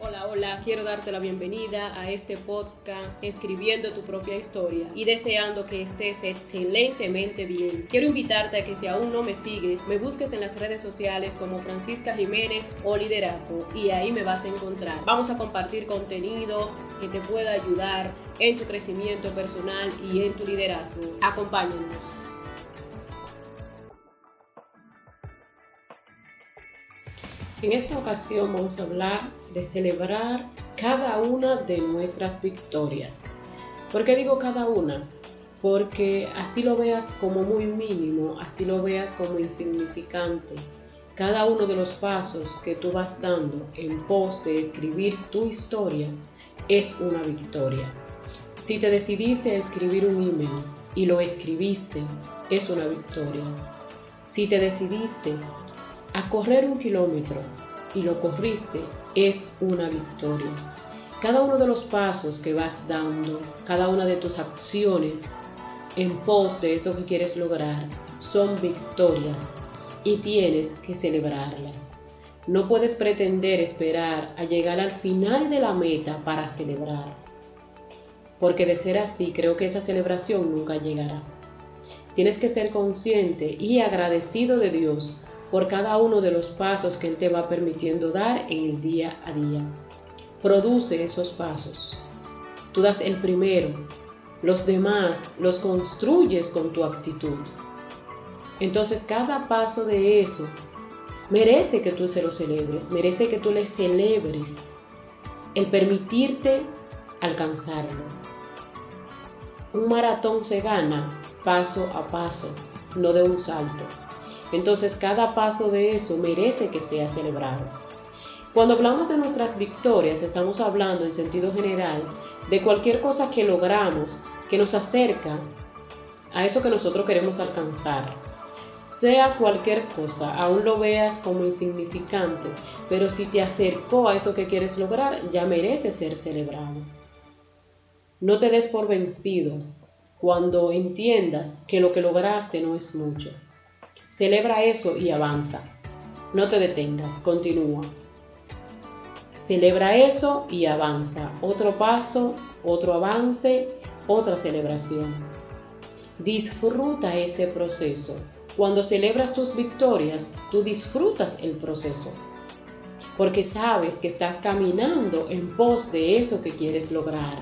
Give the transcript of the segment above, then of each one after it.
Hola, hola, quiero darte la bienvenida a este podcast Escribiendo tu propia historia y deseando que estés excelentemente bien. Quiero invitarte a que si aún no me sigues, me busques en las redes sociales como Francisca Jiménez o Liderato y ahí me vas a encontrar. Vamos a compartir contenido que te pueda ayudar en tu crecimiento personal y en tu liderazgo. Acompáñanos. En esta ocasión vamos a hablar de celebrar cada una de nuestras victorias. ¿Por qué digo cada una? Porque así lo veas como muy mínimo, así lo veas como insignificante. Cada uno de los pasos que tú vas dando en pos de escribir tu historia es una victoria. Si te decidiste a escribir un email y lo escribiste, es una victoria. Si te decidiste a correr un kilómetro y lo corriste, es una victoria. Cada uno de los pasos que vas dando, cada una de tus acciones en pos de eso que quieres lograr, son victorias y tienes que celebrarlas. No puedes pretender esperar a llegar al final de la meta para celebrar, porque de ser así creo que esa celebración nunca llegará. Tienes que ser consciente y agradecido de Dios por cada uno de los pasos que Él te va permitiendo dar en el día a día. Produce esos pasos. Tú das el primero, los demás los construyes con tu actitud. Entonces cada paso de eso merece que tú se lo celebres, merece que tú le celebres el permitirte alcanzarlo. Un maratón se gana paso a paso, no de un salto. Entonces cada paso de eso merece que sea celebrado. Cuando hablamos de nuestras victorias, estamos hablando en sentido general de cualquier cosa que logramos que nos acerca a eso que nosotros queremos alcanzar. Sea cualquier cosa, aún lo veas como insignificante, pero si te acercó a eso que quieres lograr, ya merece ser celebrado. No te des por vencido cuando entiendas que lo que lograste no es mucho. Celebra eso y avanza. No te detengas, continúa. Celebra eso y avanza. Otro paso, otro avance, otra celebración. Disfruta ese proceso. Cuando celebras tus victorias, tú disfrutas el proceso. Porque sabes que estás caminando en pos de eso que quieres lograr.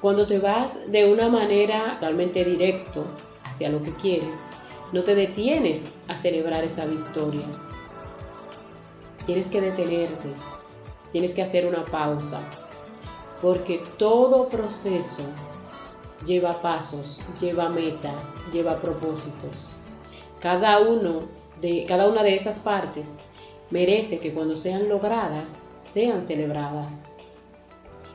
Cuando te vas de una manera totalmente directo hacia lo que quieres, no te detienes a celebrar esa victoria. Tienes que detenerte, tienes que hacer una pausa, porque todo proceso lleva pasos, lleva metas, lleva propósitos. Cada uno de cada una de esas partes merece que cuando sean logradas sean celebradas.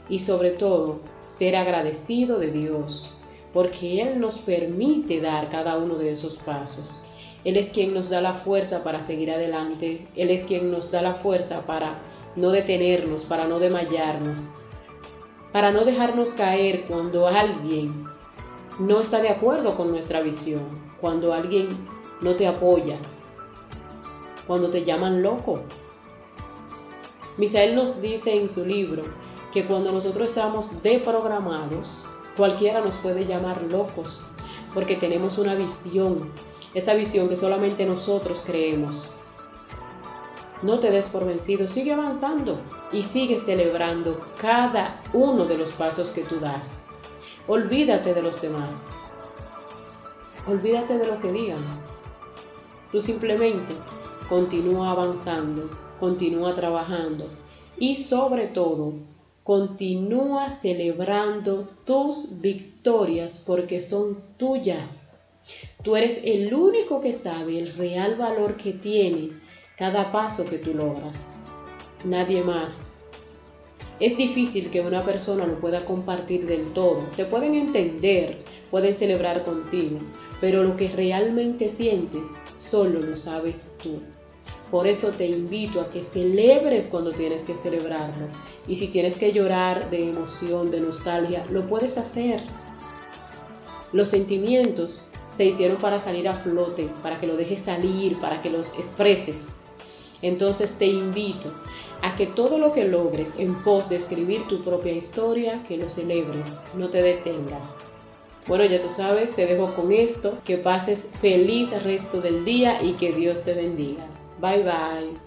Y sobre todo, ser agradecido de Dios porque Él nos permite dar cada uno de esos pasos. Él es quien nos da la fuerza para seguir adelante, Él es quien nos da la fuerza para no detenernos, para no desmayarnos, para no dejarnos caer cuando alguien no está de acuerdo con nuestra visión, cuando alguien no te apoya, cuando te llaman loco. Misael nos dice en su libro que cuando nosotros estamos deprogramados, Cualquiera nos puede llamar locos porque tenemos una visión, esa visión que solamente nosotros creemos. No te des por vencido, sigue avanzando y sigue celebrando cada uno de los pasos que tú das. Olvídate de los demás. Olvídate de lo que digan. Tú simplemente continúa avanzando, continúa trabajando y sobre todo Continúa celebrando tus victorias porque son tuyas. Tú eres el único que sabe el real valor que tiene cada paso que tú logras. Nadie más. Es difícil que una persona lo pueda compartir del todo. Te pueden entender, pueden celebrar contigo, pero lo que realmente sientes solo lo sabes tú. Por eso te invito a que celebres cuando tienes que celebrarlo. Y si tienes que llorar de emoción, de nostalgia, lo puedes hacer. Los sentimientos se hicieron para salir a flote, para que lo dejes salir, para que los expreses. Entonces te invito a que todo lo que logres en pos de escribir tu propia historia, que lo celebres, no te detengas. Bueno, ya tú sabes, te dejo con esto, que pases feliz resto del día y que Dios te bendiga. Bye bye.